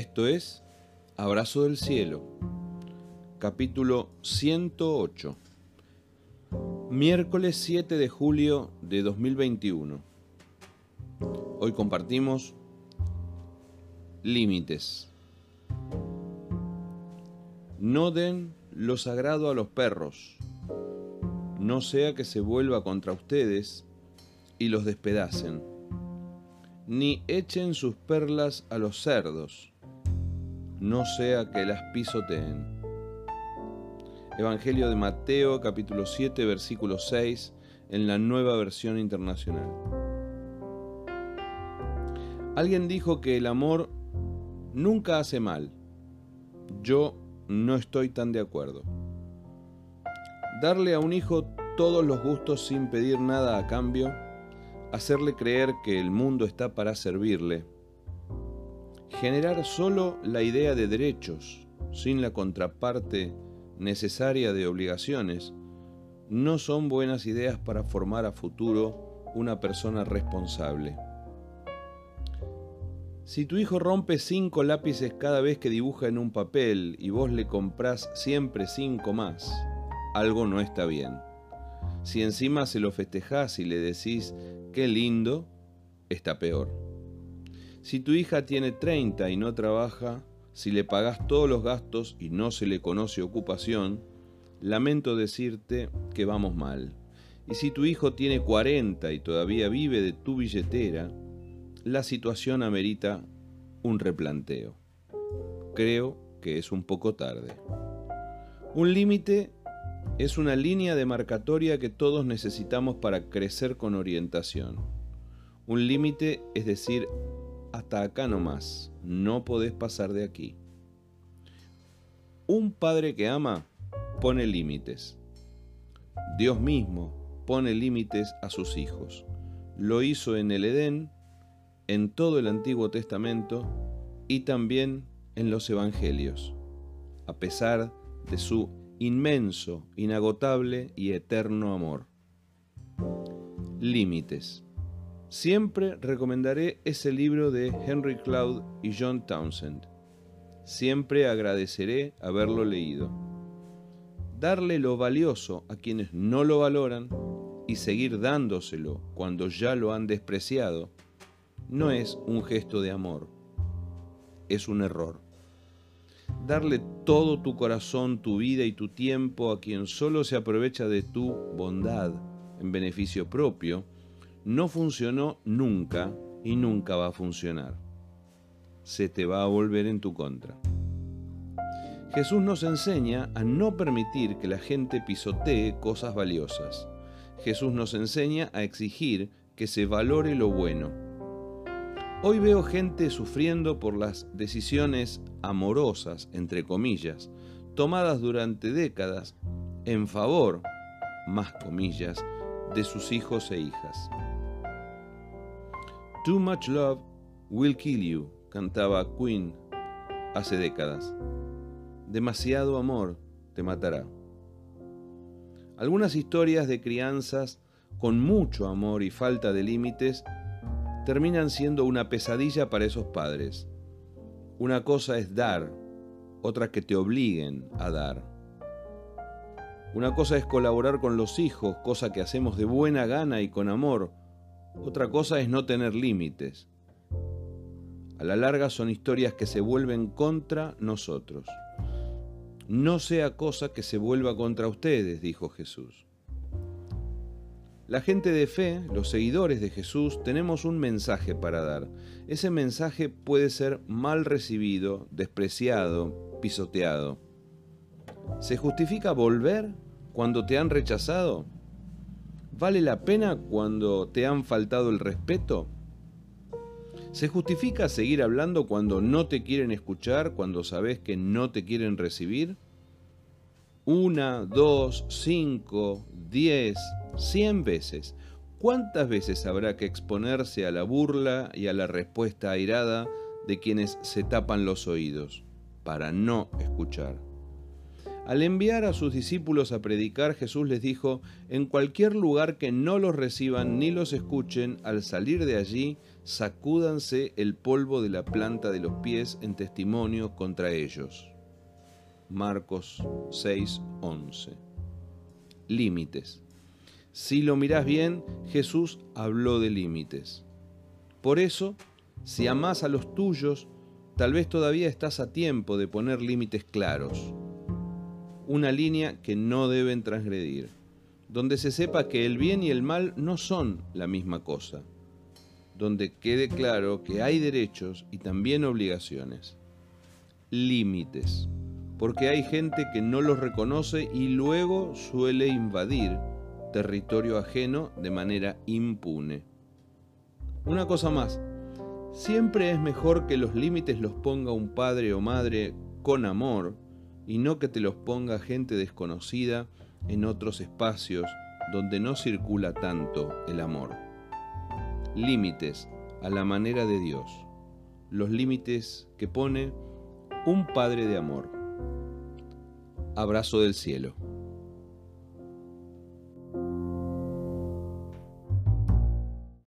Esto es Abrazo del Cielo, capítulo 108, miércoles 7 de julio de 2021. Hoy compartimos límites. No den lo sagrado a los perros, no sea que se vuelva contra ustedes y los despedacen, ni echen sus perlas a los cerdos, no sea que las pisoteen. Evangelio de Mateo capítulo 7 versículo 6 en la nueva versión internacional. Alguien dijo que el amor nunca hace mal. Yo no estoy tan de acuerdo. Darle a un hijo todos los gustos sin pedir nada a cambio, hacerle creer que el mundo está para servirle, generar solo la idea de derechos sin la contraparte necesaria de obligaciones, no son buenas ideas para formar a futuro una persona responsable. Si tu hijo rompe cinco lápices cada vez que dibuja en un papel y vos le comprás siempre cinco más, algo no está bien. Si encima se lo festejás y le decís qué lindo, está peor. Si tu hija tiene 30 y no trabaja, si le pagás todos los gastos y no se le conoce ocupación, lamento decirte que vamos mal. Y si tu hijo tiene 40 y todavía vive de tu billetera, la situación amerita un replanteo. Creo que es un poco tarde. Un límite es una línea demarcatoria que todos necesitamos para crecer con orientación. Un límite es decir, hasta acá nomás, no podés pasar de aquí. Un padre que ama pone límites. Dios mismo pone límites a sus hijos. Lo hizo en el Edén en todo el Antiguo Testamento y también en los Evangelios, a pesar de su inmenso, inagotable y eterno amor. Límites. Siempre recomendaré ese libro de Henry Cloud y John Townsend. Siempre agradeceré haberlo leído. Darle lo valioso a quienes no lo valoran y seguir dándoselo cuando ya lo han despreciado no es un gesto de amor, es un error. Darle todo tu corazón, tu vida y tu tiempo a quien solo se aprovecha de tu bondad en beneficio propio, no funcionó nunca y nunca va a funcionar. Se te va a volver en tu contra. Jesús nos enseña a no permitir que la gente pisotee cosas valiosas. Jesús nos enseña a exigir que se valore lo bueno Hoy veo gente sufriendo por las decisiones amorosas, entre comillas, tomadas durante décadas en favor, más comillas, de sus hijos e hijas. Too much love will kill you, cantaba Queen hace décadas. Demasiado amor te matará. Algunas historias de crianzas con mucho amor y falta de límites terminan siendo una pesadilla para esos padres. Una cosa es dar, otra que te obliguen a dar. Una cosa es colaborar con los hijos, cosa que hacemos de buena gana y con amor. Otra cosa es no tener límites. A la larga son historias que se vuelven contra nosotros. No sea cosa que se vuelva contra ustedes, dijo Jesús. La gente de fe, los seguidores de Jesús, tenemos un mensaje para dar. Ese mensaje puede ser mal recibido, despreciado, pisoteado. ¿Se justifica volver cuando te han rechazado? ¿Vale la pena cuando te han faltado el respeto? ¿Se justifica seguir hablando cuando no te quieren escuchar, cuando sabes que no te quieren recibir? Una, dos, cinco, diez, cien veces. ¿Cuántas veces habrá que exponerse a la burla y a la respuesta airada de quienes se tapan los oídos para no escuchar? Al enviar a sus discípulos a predicar, Jesús les dijo, en cualquier lugar que no los reciban ni los escuchen, al salir de allí, sacúdanse el polvo de la planta de los pies en testimonio contra ellos. Marcos 6:11. Límites. Si lo mirás bien, Jesús habló de límites. Por eso, si amás a los tuyos, tal vez todavía estás a tiempo de poner límites claros. Una línea que no deben transgredir, donde se sepa que el bien y el mal no son la misma cosa, donde quede claro que hay derechos y también obligaciones. Límites, porque hay gente que no los reconoce y luego suele invadir territorio ajeno de manera impune. Una cosa más, siempre es mejor que los límites los ponga un padre o madre con amor y no que te los ponga gente desconocida en otros espacios donde no circula tanto el amor. Límites a la manera de Dios, los límites que pone un Padre de amor. Abrazo del cielo.